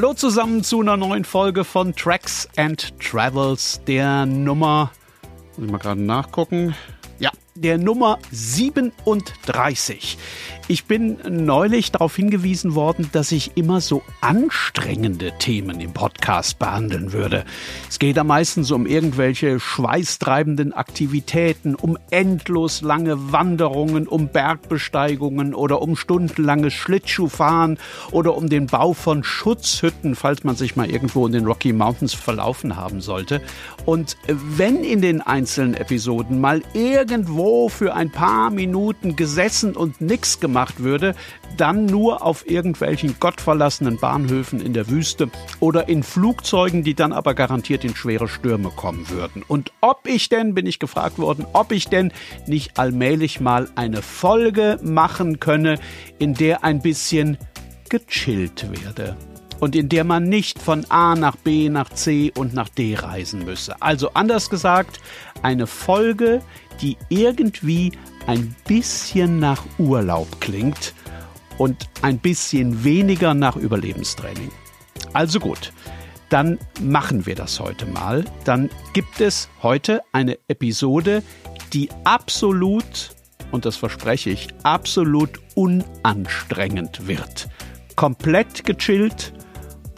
Hallo zusammen zu einer neuen Folge von Tracks and Travels, der Nummer, muss ich mal gerade nachgucken, ja, der Nummer 37. Ich bin neulich darauf hingewiesen worden, dass ich immer so anstrengende Themen im Podcast behandeln würde. Es geht am meisten um irgendwelche schweißtreibenden Aktivitäten, um endlos lange Wanderungen, um Bergbesteigungen oder um stundenlanges Schlittschuhfahren oder um den Bau von Schutzhütten, falls man sich mal irgendwo in den Rocky Mountains verlaufen haben sollte. Und wenn in den einzelnen Episoden mal irgendwo für ein paar Minuten gesessen und nichts gemacht gemacht würde, dann nur auf irgendwelchen gottverlassenen Bahnhöfen in der Wüste oder in Flugzeugen, die dann aber garantiert in schwere Stürme kommen würden. Und ob ich denn, bin ich gefragt worden, ob ich denn nicht allmählich mal eine Folge machen könne, in der ein bisschen gechillt werde und in der man nicht von A nach B nach C und nach D reisen müsse. Also anders gesagt, eine Folge, die irgendwie ein bisschen nach Urlaub klingt und ein bisschen weniger nach Überlebenstraining. Also gut, dann machen wir das heute mal. Dann gibt es heute eine Episode, die absolut, und das verspreche ich, absolut unanstrengend wird. Komplett gechillt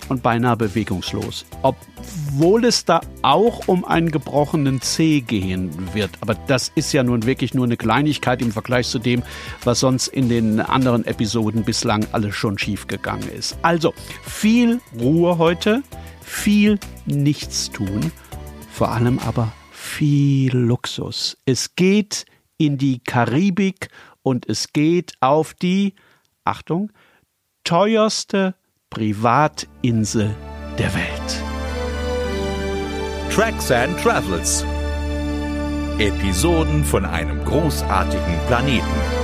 und beinahe bewegungslos. Obwohl es da auch um einen gebrochenen Zeh gehen wird. Aber das ist ja nun wirklich nur eine Kleinigkeit im Vergleich zu dem, was sonst in den anderen Episoden bislang alles schon schiefgegangen ist. Also viel Ruhe heute, viel Nichtstun, vor allem aber viel Luxus. Es geht in die Karibik und es geht auf die, Achtung, teuerste Privatinsel der Welt. Tracks and Travels. Episoden von einem großartigen Planeten.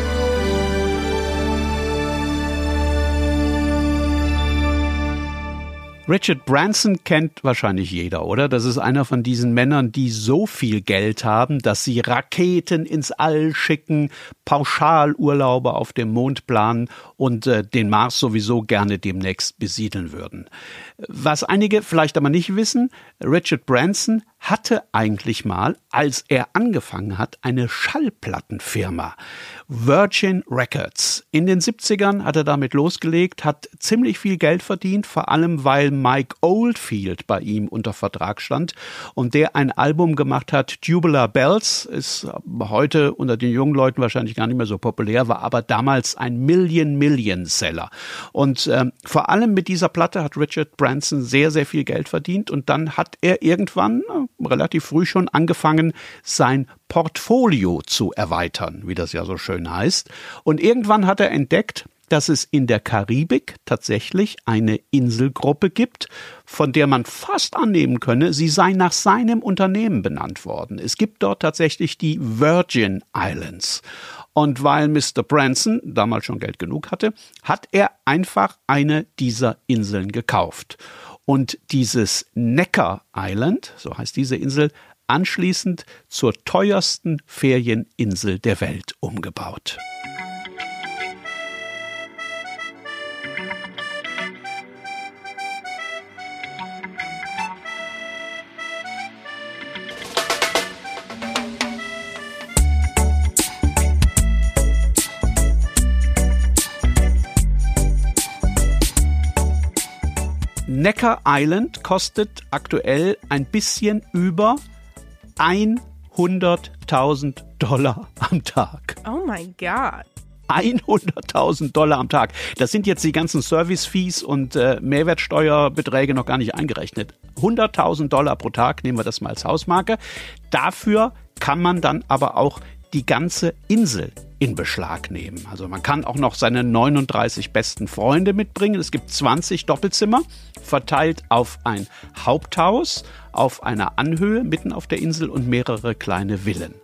Richard Branson kennt wahrscheinlich jeder, oder? Das ist einer von diesen Männern, die so viel Geld haben, dass sie Raketen ins All schicken, Pauschalurlaube auf dem Mond planen und äh, den Mars sowieso gerne demnächst besiedeln würden. Was einige vielleicht aber nicht wissen, Richard Branson hatte eigentlich mal, als er angefangen hat, eine Schallplattenfirma. Virgin Records. In den 70ern hat er damit losgelegt, hat ziemlich viel Geld verdient, vor allem weil Mike Oldfield bei ihm unter Vertrag stand und der ein Album gemacht hat, Tubular Bells, ist heute unter den jungen Leuten wahrscheinlich gar nicht mehr so populär, war aber damals ein Million-Million-Seller. Und ähm, vor allem mit dieser Platte hat Richard Branson sehr, sehr viel Geld verdient und dann hat er irgendwann äh, relativ früh schon angefangen, sein Portfolio zu erweitern, wie das ja so schön heißt. Und irgendwann hat er entdeckt, dass es in der Karibik tatsächlich eine Inselgruppe gibt, von der man fast annehmen könne, sie sei nach seinem Unternehmen benannt worden. Es gibt dort tatsächlich die Virgin Islands. Und weil Mr. Branson damals schon Geld genug hatte, hat er einfach eine dieser Inseln gekauft. Und dieses Necker Island, so heißt diese Insel, anschließend zur teuersten Ferieninsel der Welt umgebaut. Necker Island kostet aktuell ein bisschen über 100.000 Dollar am Tag. Oh mein Gott. 100.000 Dollar am Tag. Das sind jetzt die ganzen Service-Fees und äh, Mehrwertsteuerbeträge noch gar nicht eingerechnet. 100.000 Dollar pro Tag nehmen wir das mal als Hausmarke. Dafür kann man dann aber auch die ganze Insel in Beschlag nehmen. Also man kann auch noch seine 39 besten Freunde mitbringen. Es gibt 20 Doppelzimmer, verteilt auf ein Haupthaus, auf einer Anhöhe mitten auf der Insel und mehrere kleine Villen.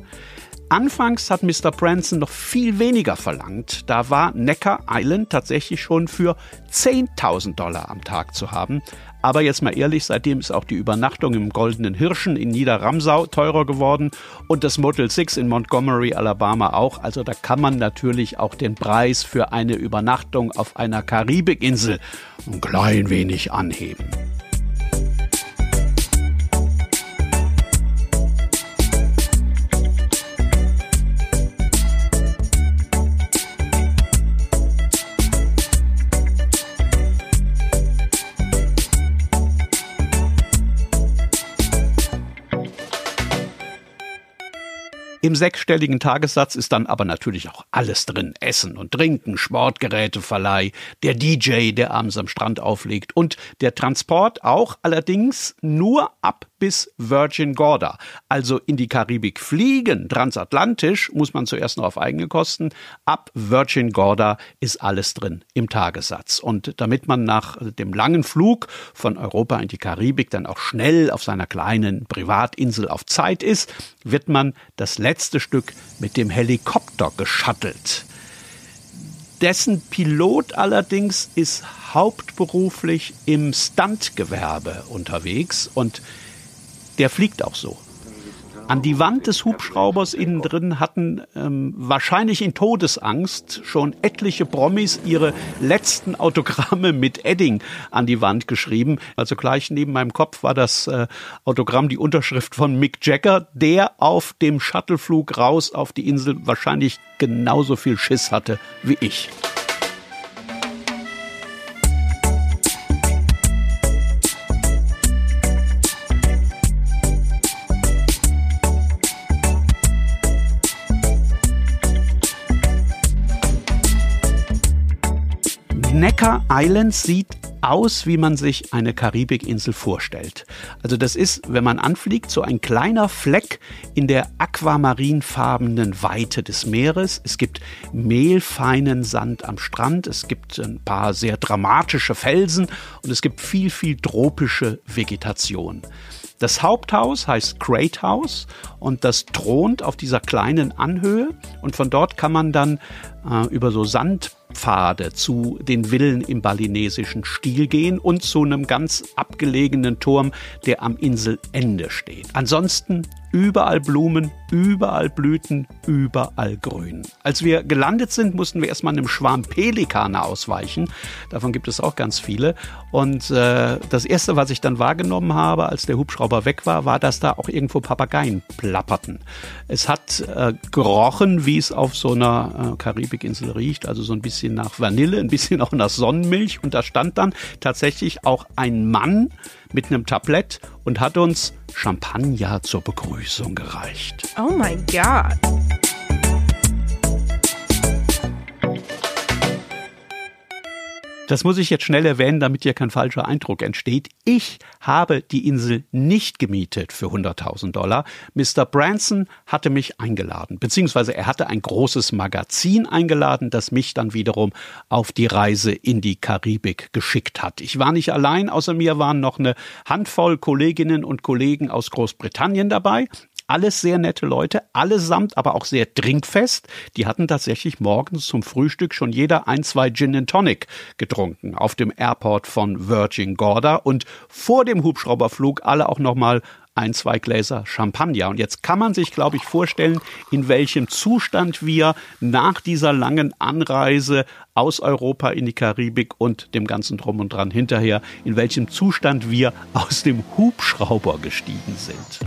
Anfangs hat Mr. Branson noch viel weniger verlangt. Da war Necker Island tatsächlich schon für 10.000 Dollar am Tag zu haben. Aber jetzt mal ehrlich, seitdem ist auch die Übernachtung im Goldenen Hirschen in Niederramsau teurer geworden und das Motel 6 in Montgomery, Alabama auch. Also da kann man natürlich auch den Preis für eine Übernachtung auf einer Karibikinsel ein klein wenig anheben. Im sechsstelligen Tagessatz ist dann aber natürlich auch alles drin. Essen und Trinken, Sportgeräteverleih, der DJ, der abends am Strand auflegt und der Transport auch allerdings nur ab bis Virgin Gorda. Also in die Karibik fliegen, transatlantisch, muss man zuerst noch auf eigene Kosten. Ab Virgin Gorda ist alles drin im Tagessatz. Und damit man nach dem langen Flug von Europa in die Karibik dann auch schnell auf seiner kleinen Privatinsel auf Zeit ist, wird man das letzte Stück mit dem Helikopter geschattelt. Dessen Pilot allerdings ist hauptberuflich im Stuntgewerbe unterwegs und der fliegt auch so. An die Wand des Hubschraubers innen drin hatten ähm, wahrscheinlich in Todesangst schon etliche Promis ihre letzten Autogramme mit Edding an die Wand geschrieben. Also gleich neben meinem Kopf war das äh, Autogramm, die Unterschrift von Mick Jagger, der auf dem Shuttleflug raus auf die Insel wahrscheinlich genauso viel Schiss hatte wie ich. Necker Island sieht aus, wie man sich eine Karibikinsel vorstellt. Also das ist, wenn man anfliegt, so ein kleiner Fleck in der aquamarinfarbenen Weite des Meeres. Es gibt mehlfeinen Sand am Strand, es gibt ein paar sehr dramatische Felsen und es gibt viel, viel tropische Vegetation. Das Haupthaus heißt Great House und das thront auf dieser kleinen Anhöhe und von dort kann man dann äh, über so Sandpfade zu den Villen im balinesischen Stil gehen und zu einem ganz abgelegenen Turm, der am Inselende steht. Ansonsten überall Blumen, überall Blüten, überall Grün. Als wir gelandet sind, mussten wir erstmal einem Schwarm Pelikane ausweichen. Davon gibt es auch ganz viele. Und äh, das Erste, was ich dann wahrgenommen habe, als der Hubschrauber weg war, war, dass da auch irgendwo Papageien plapperten. Es hat äh, gerochen, wie es auf so einer äh, Karibikinsel riecht, also so ein bisschen nach Vanille, ein bisschen auch nach Sonnenmilch. Und da stand dann tatsächlich auch ein Mann mit einem Tablett und hat uns Champagner zur Begrüßung gereicht. Oh mein Gott. Das muss ich jetzt schnell erwähnen, damit hier kein falscher Eindruck entsteht. Ich habe die Insel nicht gemietet für 100.000 Dollar. Mr. Branson hatte mich eingeladen, beziehungsweise er hatte ein großes Magazin eingeladen, das mich dann wiederum auf die Reise in die Karibik geschickt hat. Ich war nicht allein, außer mir waren noch eine Handvoll Kolleginnen und Kollegen aus Großbritannien dabei. Alles sehr nette Leute, allesamt aber auch sehr trinkfest. Die hatten tatsächlich morgens zum Frühstück schon jeder ein, zwei Gin and Tonic getrunken auf dem Airport von Virgin Gorda und vor dem Hubschrauberflug alle auch nochmal ein, zwei Gläser Champagner. Und jetzt kann man sich, glaube ich, vorstellen, in welchem Zustand wir nach dieser langen Anreise aus Europa in die Karibik und dem ganzen Drum und Dran hinterher, in welchem Zustand wir aus dem Hubschrauber gestiegen sind.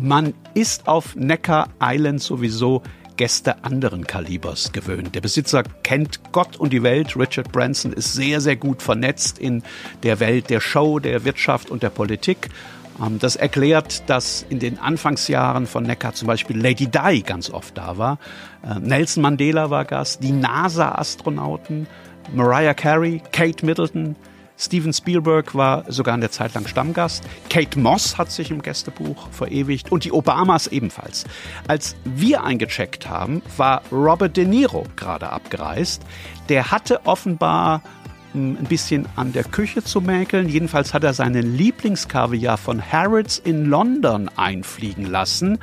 Man ist auf Neckar Island sowieso Gäste anderen Kalibers gewöhnt. Der Besitzer kennt Gott und die Welt. Richard Branson ist sehr, sehr gut vernetzt in der Welt der Show, der Wirtschaft und der Politik. Ähm, das erklärt, dass in den Anfangsjahren von Neckar zum Beispiel Lady Di ganz oft da war. Äh, Nelson Mandela war Gast, die NASA-Astronauten, Mariah Carey, Kate Middleton, Steven Spielberg war sogar eine Zeit lang Stammgast. Kate Moss hat sich im Gästebuch verewigt und die Obamas ebenfalls. Als wir eingecheckt haben, war Robert De Niro gerade abgereist. Der hatte offenbar hm, ein bisschen an der Küche zu mäkeln. Jedenfalls hat er seinen Lieblingskaviar von Harrods in London einfliegen lassen.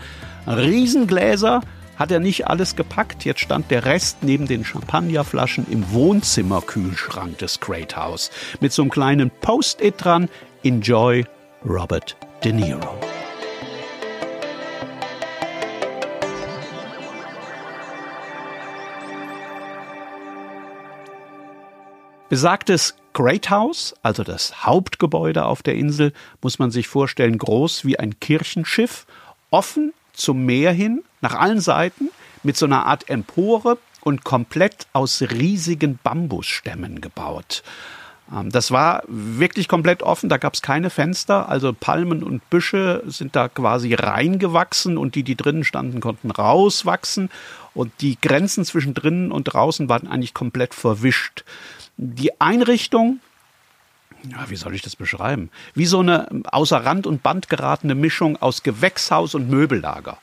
Riesengläser, hat er nicht alles gepackt. Jetzt stand der Rest neben den Champagnerflaschen im Wohnzimmerkühlschrank des Great House mit so einem kleinen Post-it dran. Enjoy Robert De Niro. Besagtes Great House, also das Hauptgebäude auf der Insel, muss man sich vorstellen, groß wie ein Kirchenschiff, offen zum Meer hin, nach allen Seiten, mit so einer Art Empore und komplett aus riesigen Bambusstämmen gebaut. Ähm, das war wirklich komplett offen, da gab es keine Fenster, also Palmen und Büsche sind da quasi reingewachsen und die, die drinnen standen, konnten rauswachsen und die Grenzen zwischen drinnen und draußen waren eigentlich komplett verwischt. Die Einrichtung ja, wie soll ich das beschreiben? Wie so eine außer Rand und Band geratene Mischung aus Gewächshaus und Möbellager.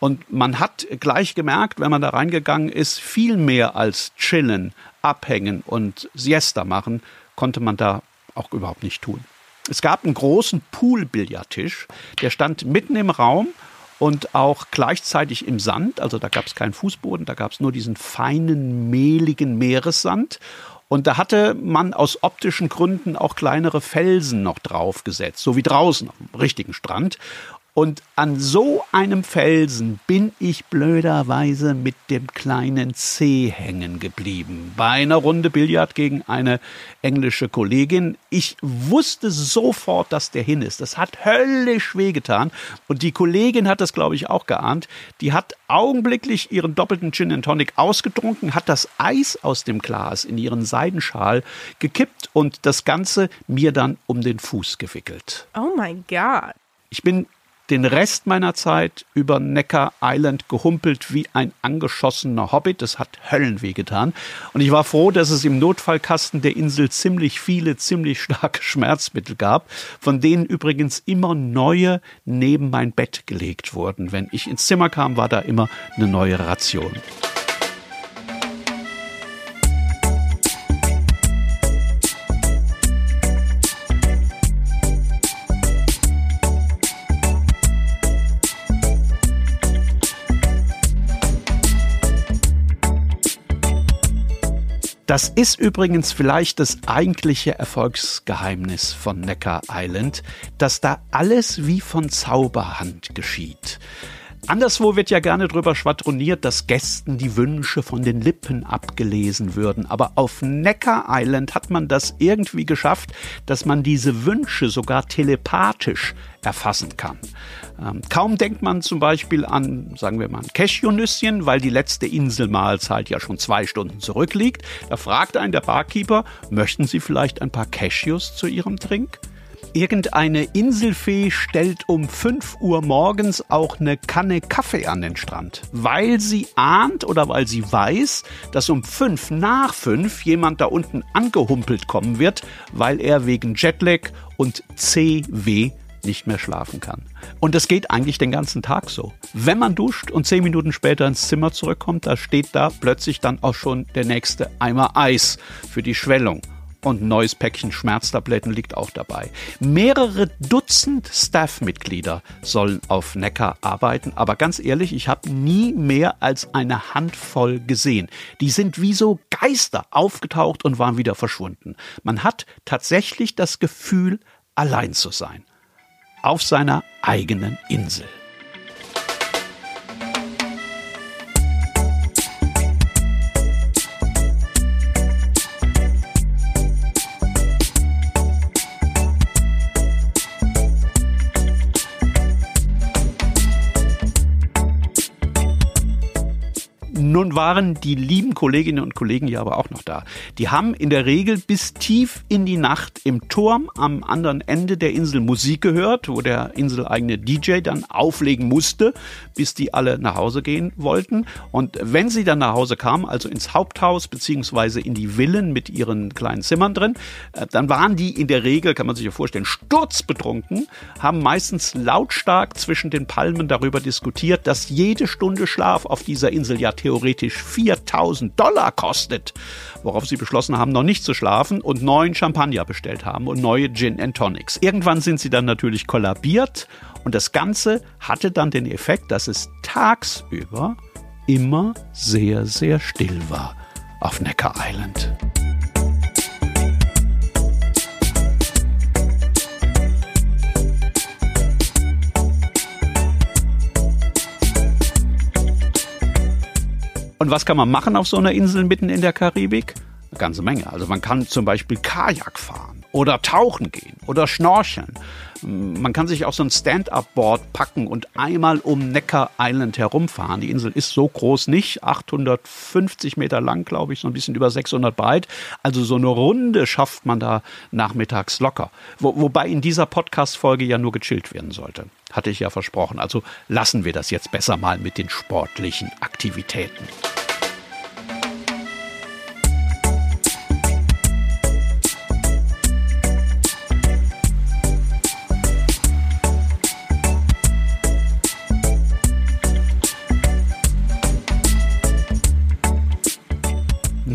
Und man hat gleich gemerkt, wenn man da reingegangen ist, viel mehr als chillen, abhängen und Siesta machen, konnte man da auch überhaupt nicht tun. Es gab einen großen Pool-Billardtisch, der stand mitten im Raum und auch gleichzeitig im Sand. Also da gab es keinen Fußboden, da gab es nur diesen feinen, mehligen Meeressand. Und da hatte man aus optischen Gründen auch kleinere Felsen noch draufgesetzt, so wie draußen dem richtigen Strand. Und an so einem Felsen bin ich blöderweise mit dem kleinen C hängen geblieben. Bei einer Runde Billard gegen eine englische Kollegin. Ich wusste sofort, dass der hin ist. Das hat höllisch wehgetan. Und die Kollegin hat das, glaube ich, auch geahnt. Die hat augenblicklich ihren doppelten Gin and Tonic ausgetrunken, hat das Eis aus dem Glas in ihren Seidenschal gekippt und das Ganze mir dann um den Fuß gewickelt. Oh mein Gott. Ich bin den Rest meiner Zeit über Necker Island gehumpelt wie ein angeschossener Hobbit. Das hat Höllenweh getan. Und ich war froh, dass es im Notfallkasten der Insel ziemlich viele, ziemlich starke Schmerzmittel gab, von denen übrigens immer neue neben mein Bett gelegt wurden. Wenn ich ins Zimmer kam, war da immer eine neue Ration. Das ist übrigens vielleicht das eigentliche Erfolgsgeheimnis von Necker Island, dass da alles wie von Zauberhand geschieht. Anderswo wird ja gerne drüber schwadroniert, dass Gästen die Wünsche von den Lippen abgelesen würden. Aber auf Necker Island hat man das irgendwie geschafft, dass man diese Wünsche sogar telepathisch erfassen kann. Ähm, kaum denkt man zum Beispiel an, sagen wir mal, ein Cashewnüsschen, weil die letzte Inselmahlzeit ja schon zwei Stunden zurückliegt. Da fragt einen der Barkeeper, möchten Sie vielleicht ein paar Cashews zu Ihrem Trink? Irgendeine Inselfee stellt um 5 Uhr morgens auch eine Kanne Kaffee an den Strand, weil sie ahnt oder weil sie weiß, dass um 5 nach 5 jemand da unten angehumpelt kommen wird, weil er wegen Jetlag und CW nicht mehr schlafen kann. Und das geht eigentlich den ganzen Tag so. Wenn man duscht und zehn Minuten später ins Zimmer zurückkommt, da steht da plötzlich dann auch schon der nächste Eimer Eis für die Schwellung. Und ein neues Päckchen Schmerztabletten liegt auch dabei. Mehrere Dutzend Staff-Mitglieder sollen auf Neckar arbeiten, aber ganz ehrlich, ich habe nie mehr als eine Handvoll gesehen. Die sind wie so Geister aufgetaucht und waren wieder verschwunden. Man hat tatsächlich das Gefühl, allein zu sein auf seiner eigenen Insel. Dann waren die lieben Kolleginnen und Kollegen ja aber auch noch da. Die haben in der Regel bis tief in die Nacht im Turm am anderen Ende der Insel Musik gehört, wo der inseleigene DJ dann auflegen musste, bis die alle nach Hause gehen wollten. Und wenn sie dann nach Hause kamen, also ins Haupthaus beziehungsweise in die Villen mit ihren kleinen Zimmern drin, äh, dann waren die in der Regel, kann man sich ja vorstellen, sturzbetrunken, haben meistens lautstark zwischen den Palmen darüber diskutiert, dass jede Stunde Schlaf auf dieser Insel ja theoretisch 4000 Dollar kostet, worauf sie beschlossen haben, noch nicht zu schlafen und neuen Champagner bestellt haben und neue Gin and Tonics. Irgendwann sind sie dann natürlich kollabiert und das Ganze hatte dann den Effekt, dass es tagsüber immer sehr, sehr still war auf Necker Island. Und was kann man machen auf so einer Insel mitten in der Karibik? Eine ganze Menge. Also man kann zum Beispiel Kajak fahren oder tauchen gehen oder schnorcheln. Man kann sich auch so ein Stand-up-Board packen und einmal um Necker Island herumfahren. Die Insel ist so groß nicht, 850 Meter lang, glaube ich, so ein bisschen über 600 breit. Also so eine Runde schafft man da nachmittags locker. Wo, wobei in dieser Podcast-Folge ja nur gechillt werden sollte. Hatte ich ja versprochen. Also lassen wir das jetzt besser mal mit den sportlichen Aktivitäten.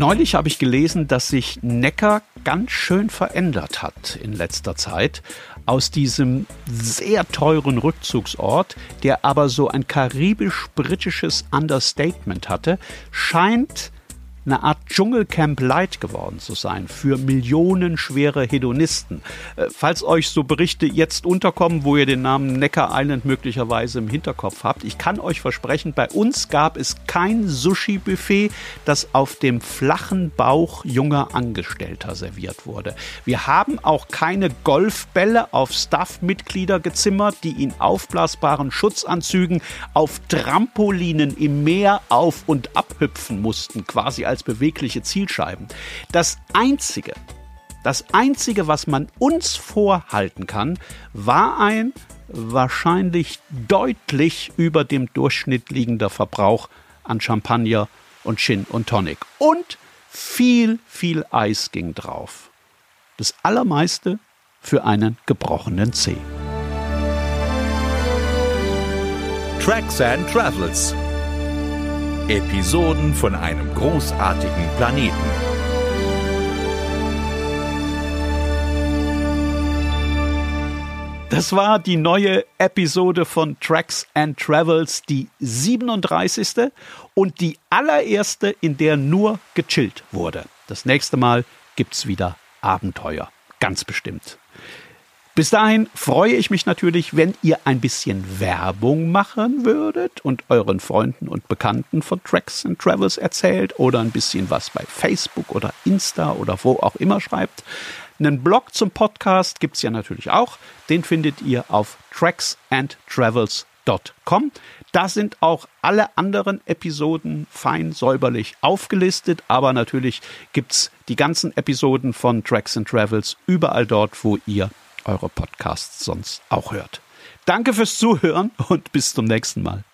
Neulich habe ich gelesen, dass sich Neckar ganz schön verändert hat in letzter Zeit. Aus diesem sehr teuren Rückzugsort, der aber so ein karibisch-britisches Understatement hatte, scheint eine Art Dschungelcamp Light geworden zu sein für millionenschwere Hedonisten. Äh, falls euch so Berichte jetzt unterkommen, wo ihr den Namen Necker Island möglicherweise im Hinterkopf habt, ich kann euch versprechen, bei uns gab es kein Sushi-Buffet, das auf dem flachen Bauch junger Angestellter serviert wurde. Wir haben auch keine Golfbälle auf Staff-Mitglieder gezimmert, die in aufblasbaren Schutzanzügen auf Trampolinen im Meer auf- und abhüpfen mussten, quasi als bewegliche Zielscheiben. Das Einzige, das Einzige, was man uns vorhalten kann, war ein wahrscheinlich deutlich über dem Durchschnitt liegender Verbrauch an Champagner und Gin und Tonic. Und viel, viel Eis ging drauf. Das allermeiste für einen gebrochenen Zeh. Tracks and Travels Episoden von einem großartigen Planeten. Das war die neue Episode von Tracks and Travels, die 37. und die allererste, in der nur gechillt wurde. Das nächste Mal gibt's wieder Abenteuer. Ganz bestimmt. Bis dahin freue ich mich natürlich, wenn ihr ein bisschen Werbung machen würdet und euren Freunden und Bekannten von Tracks and Travels erzählt oder ein bisschen was bei Facebook oder Insta oder wo auch immer schreibt. Einen Blog zum Podcast gibt es ja natürlich auch. Den findet ihr auf tracksandtravels.com. Da sind auch alle anderen Episoden fein säuberlich aufgelistet, aber natürlich gibt es die ganzen Episoden von Tracks and Travels überall dort, wo ihr eure Podcasts sonst auch hört. Danke fürs Zuhören und bis zum nächsten Mal.